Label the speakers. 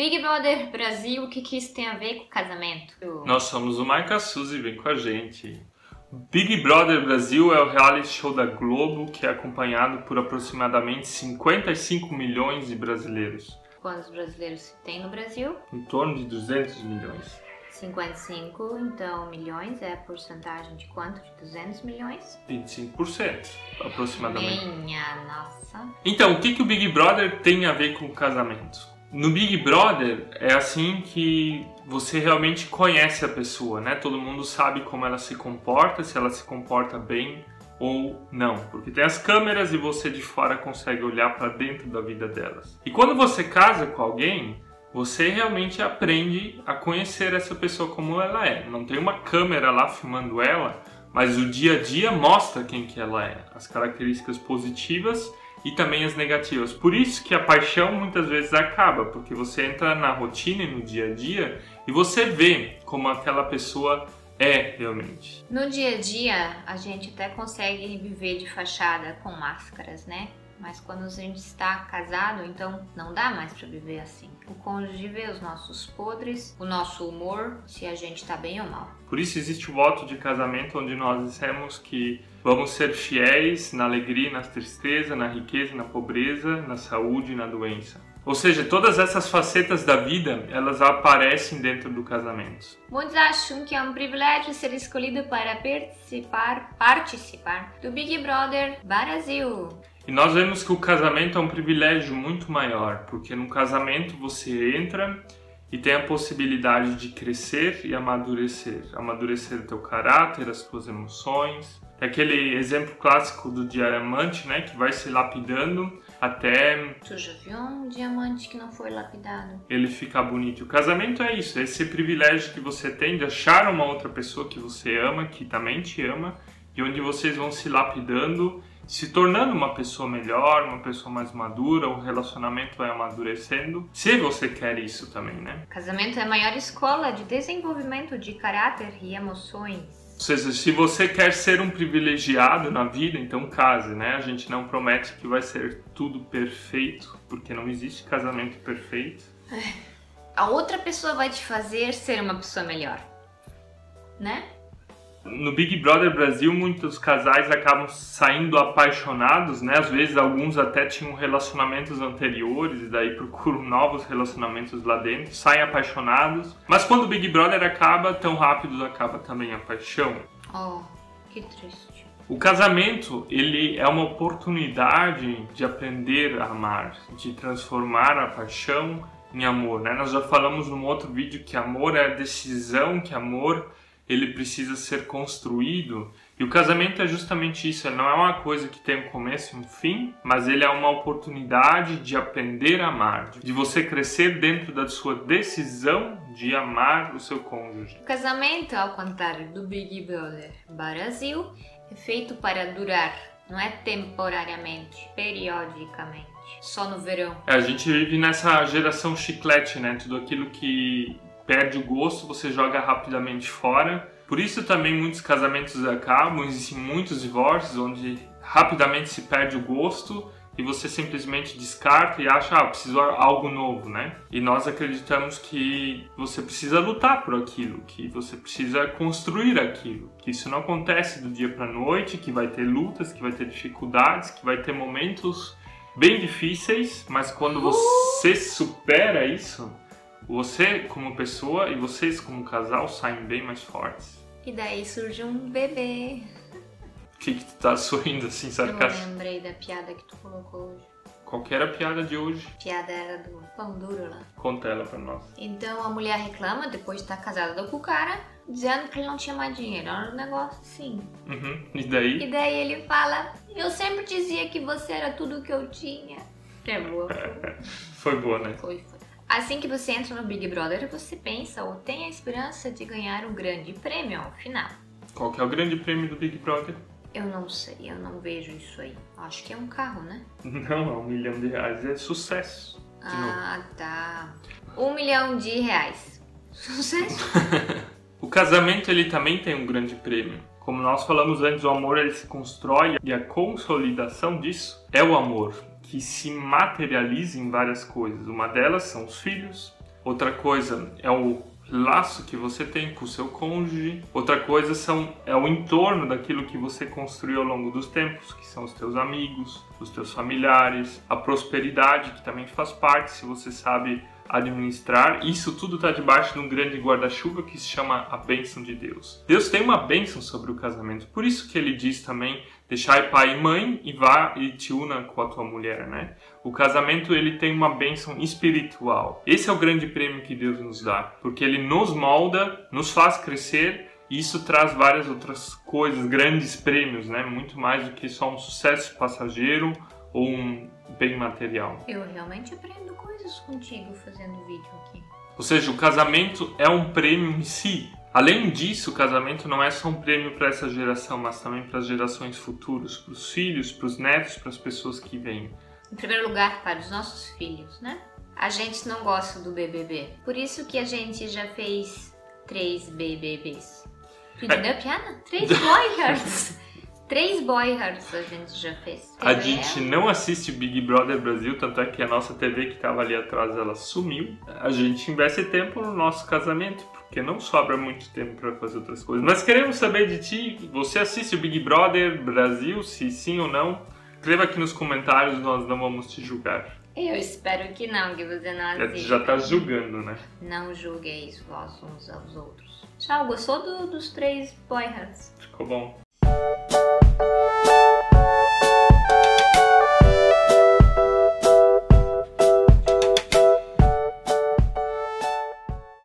Speaker 1: Big Brother Brasil, o que, que isso tem a ver com casamento?
Speaker 2: Nós somos o Maica Suzy, vem com a gente. Big Brother Brasil é o reality show da Globo que é acompanhado por aproximadamente 55 milhões de brasileiros.
Speaker 1: Quantos brasileiros tem no Brasil?
Speaker 2: Em torno de 200 milhões.
Speaker 1: 55, então milhões é a porcentagem de quanto? De 200 milhões?
Speaker 2: 25%, aproximadamente.
Speaker 1: Minha nossa.
Speaker 2: Então, o que, que o Big Brother tem a ver com o casamento? No Big Brother é assim que você realmente conhece a pessoa, né? Todo mundo sabe como ela se comporta, se ela se comporta bem ou não, porque tem as câmeras e você de fora consegue olhar para dentro da vida delas. E quando você casa com alguém, você realmente aprende a conhecer essa pessoa como ela é. Não tem uma câmera lá filmando ela, mas o dia a dia mostra quem que ela é, as características positivas e também as negativas. Por isso que a paixão muitas vezes acaba, porque você entra na rotina e no dia a dia e você vê como aquela pessoa é realmente.
Speaker 1: No dia a dia, a gente até consegue viver de fachada com máscaras, né? Mas quando a gente está casado, então não dá mais para viver assim. O cônjuge vê os nossos podres, o nosso humor, se a gente está bem ou mal.
Speaker 2: Por isso existe o voto de casamento onde nós dissemos que vamos ser fiéis na alegria, na tristeza, na riqueza, na pobreza, na saúde e na doença. Ou seja, todas essas facetas da vida, elas aparecem dentro do casamento.
Speaker 1: Muitos acham que é um privilégio ser escolhido para participar, participar do Big Brother Brasil.
Speaker 2: E nós vemos que o casamento é um privilégio muito maior, porque no casamento você entra e tem a possibilidade de crescer e amadurecer, amadurecer o teu caráter, as tuas emoções. É aquele exemplo clássico do diamante, né, que vai se lapidando até
Speaker 1: Tu já viu um diamante que não foi lapidado?
Speaker 2: ele ficar bonito. O casamento é isso, é esse privilégio que você tem de achar uma outra pessoa que você ama, que também te ama, e onde vocês vão se lapidando se tornando uma pessoa melhor, uma pessoa mais madura, o relacionamento vai amadurecendo. Se você quer isso também, né?
Speaker 1: Casamento é a maior escola de desenvolvimento de caráter e emoções.
Speaker 2: Ou seja, se você quer ser um privilegiado na vida, então case, né? A gente não promete que vai ser tudo perfeito, porque não existe casamento perfeito.
Speaker 1: A outra pessoa vai te fazer ser uma pessoa melhor, né?
Speaker 2: No Big Brother Brasil, muitos casais acabam saindo apaixonados, né? Às vezes alguns até tinham relacionamentos anteriores e daí procuram novos relacionamentos lá dentro, saem apaixonados. Mas quando o Big Brother acaba, tão rápido acaba também a paixão.
Speaker 1: Oh, que triste.
Speaker 2: O casamento, ele é uma oportunidade de aprender a amar, de transformar a paixão em amor, né? Nós já falamos num outro vídeo que amor é a decisão, que amor ele precisa ser construído. E o casamento é justamente isso, ele não é uma coisa que tem um começo e um fim, mas ele é uma oportunidade de aprender a amar, de você crescer dentro da sua decisão de amar o seu cônjuge.
Speaker 1: O casamento, ao contrário do Big Brother Brasil, é feito para durar, não é temporariamente, periodicamente, só no verão.
Speaker 2: É, a gente vive nessa geração chiclete, né? Tudo aquilo que perde o gosto, você joga rapidamente fora. Por isso também muitos casamentos acabam, existem muitos divórcios onde rapidamente se perde o gosto e você simplesmente descarta e acha, ah, preciso de algo novo, né? E nós acreditamos que você precisa lutar por aquilo, que você precisa construir aquilo, que isso não acontece do dia para noite, que vai ter lutas, que vai ter dificuldades, que vai ter momentos bem difíceis, mas quando você supera isso, você como pessoa e vocês como casal saem bem mais fortes.
Speaker 1: E daí surge um bebê.
Speaker 2: O que, que tu tá sorrindo assim,
Speaker 1: Eu
Speaker 2: sarcástico?
Speaker 1: lembrei da piada que tu colocou hoje.
Speaker 2: Qual que era a piada de hoje?
Speaker 1: A piada era do pão duro lá.
Speaker 2: Conta ela pra nós.
Speaker 1: Então a mulher reclama, depois de estar casada com o cara, dizendo que ele não tinha mais dinheiro. Era um negócio assim.
Speaker 2: Uhum. E daí?
Speaker 1: E daí ele fala: Eu sempre dizia que você era tudo o que eu tinha. É boa.
Speaker 2: Foi boa, né?
Speaker 1: Foi, foi. Assim que você entra no Big Brother, você pensa ou tem a esperança de ganhar um grande prêmio ao final.
Speaker 2: Qual que é o grande prêmio do Big Brother?
Speaker 1: Eu não sei, eu não vejo isso aí. Acho que é um carro, né?
Speaker 2: Não, é um milhão de reais. É sucesso.
Speaker 1: Ah, tá. Um milhão de reais. Sucesso?
Speaker 2: O casamento ele também tem um grande prêmio. Como nós falamos antes, o amor ele se constrói e a consolidação disso é o amor, que se materializa em várias coisas. Uma delas são os filhos, Outra coisa é o laço que você tem com o seu cônjuge. Outra coisa são, é o entorno daquilo que você construiu ao longo dos tempos, que são os teus amigos, os teus familiares, a prosperidade, que também faz parte, se você sabe administrar. Isso tudo está debaixo de um grande guarda-chuva que se chama a bênção de Deus. Deus tem uma bênção sobre o casamento, por isso que ele diz também deixai pai e mãe e vá e te una com a tua mulher, né? O casamento ele tem uma bênção espiritual. Esse é o grande prêmio que Deus nos dá, porque ele nos molda, nos faz crescer e isso traz várias outras coisas, grandes prêmios, né? Muito mais do que só um sucesso passageiro ou um bem material.
Speaker 1: Eu realmente aprendo coisas contigo fazendo vídeo aqui.
Speaker 2: Ou seja, o casamento é um prêmio em si. Além disso, o casamento não é só um prêmio para essa geração, mas também para as gerações futuras, para os filhos, para os netos, para as pessoas que vêm.
Speaker 1: Em primeiro lugar, para os nossos filhos, né? A gente não gosta do BBB. Por isso que a gente já fez três BBBs. Tu entendeu a piada? Três boyhearts. Três boyhearts a gente já fez.
Speaker 2: A gente não assiste Big Brother Brasil, tanto é que a nossa TV que estava ali atrás, ela sumiu. A gente investe tempo no nosso casamento, porque não sobra muito tempo para fazer outras coisas. Mas queremos saber de ti, você assiste o Big Brother Brasil, se sim ou não? Escreva aqui nos comentários, nós não vamos te julgar.
Speaker 1: Eu espero que não, que você não
Speaker 2: Já,
Speaker 1: assista.
Speaker 2: já tá julgando, né?
Speaker 1: Não julgueis vós uns aos outros. Tchau, gostou do- dos três boyhearts?
Speaker 2: Ficou bom.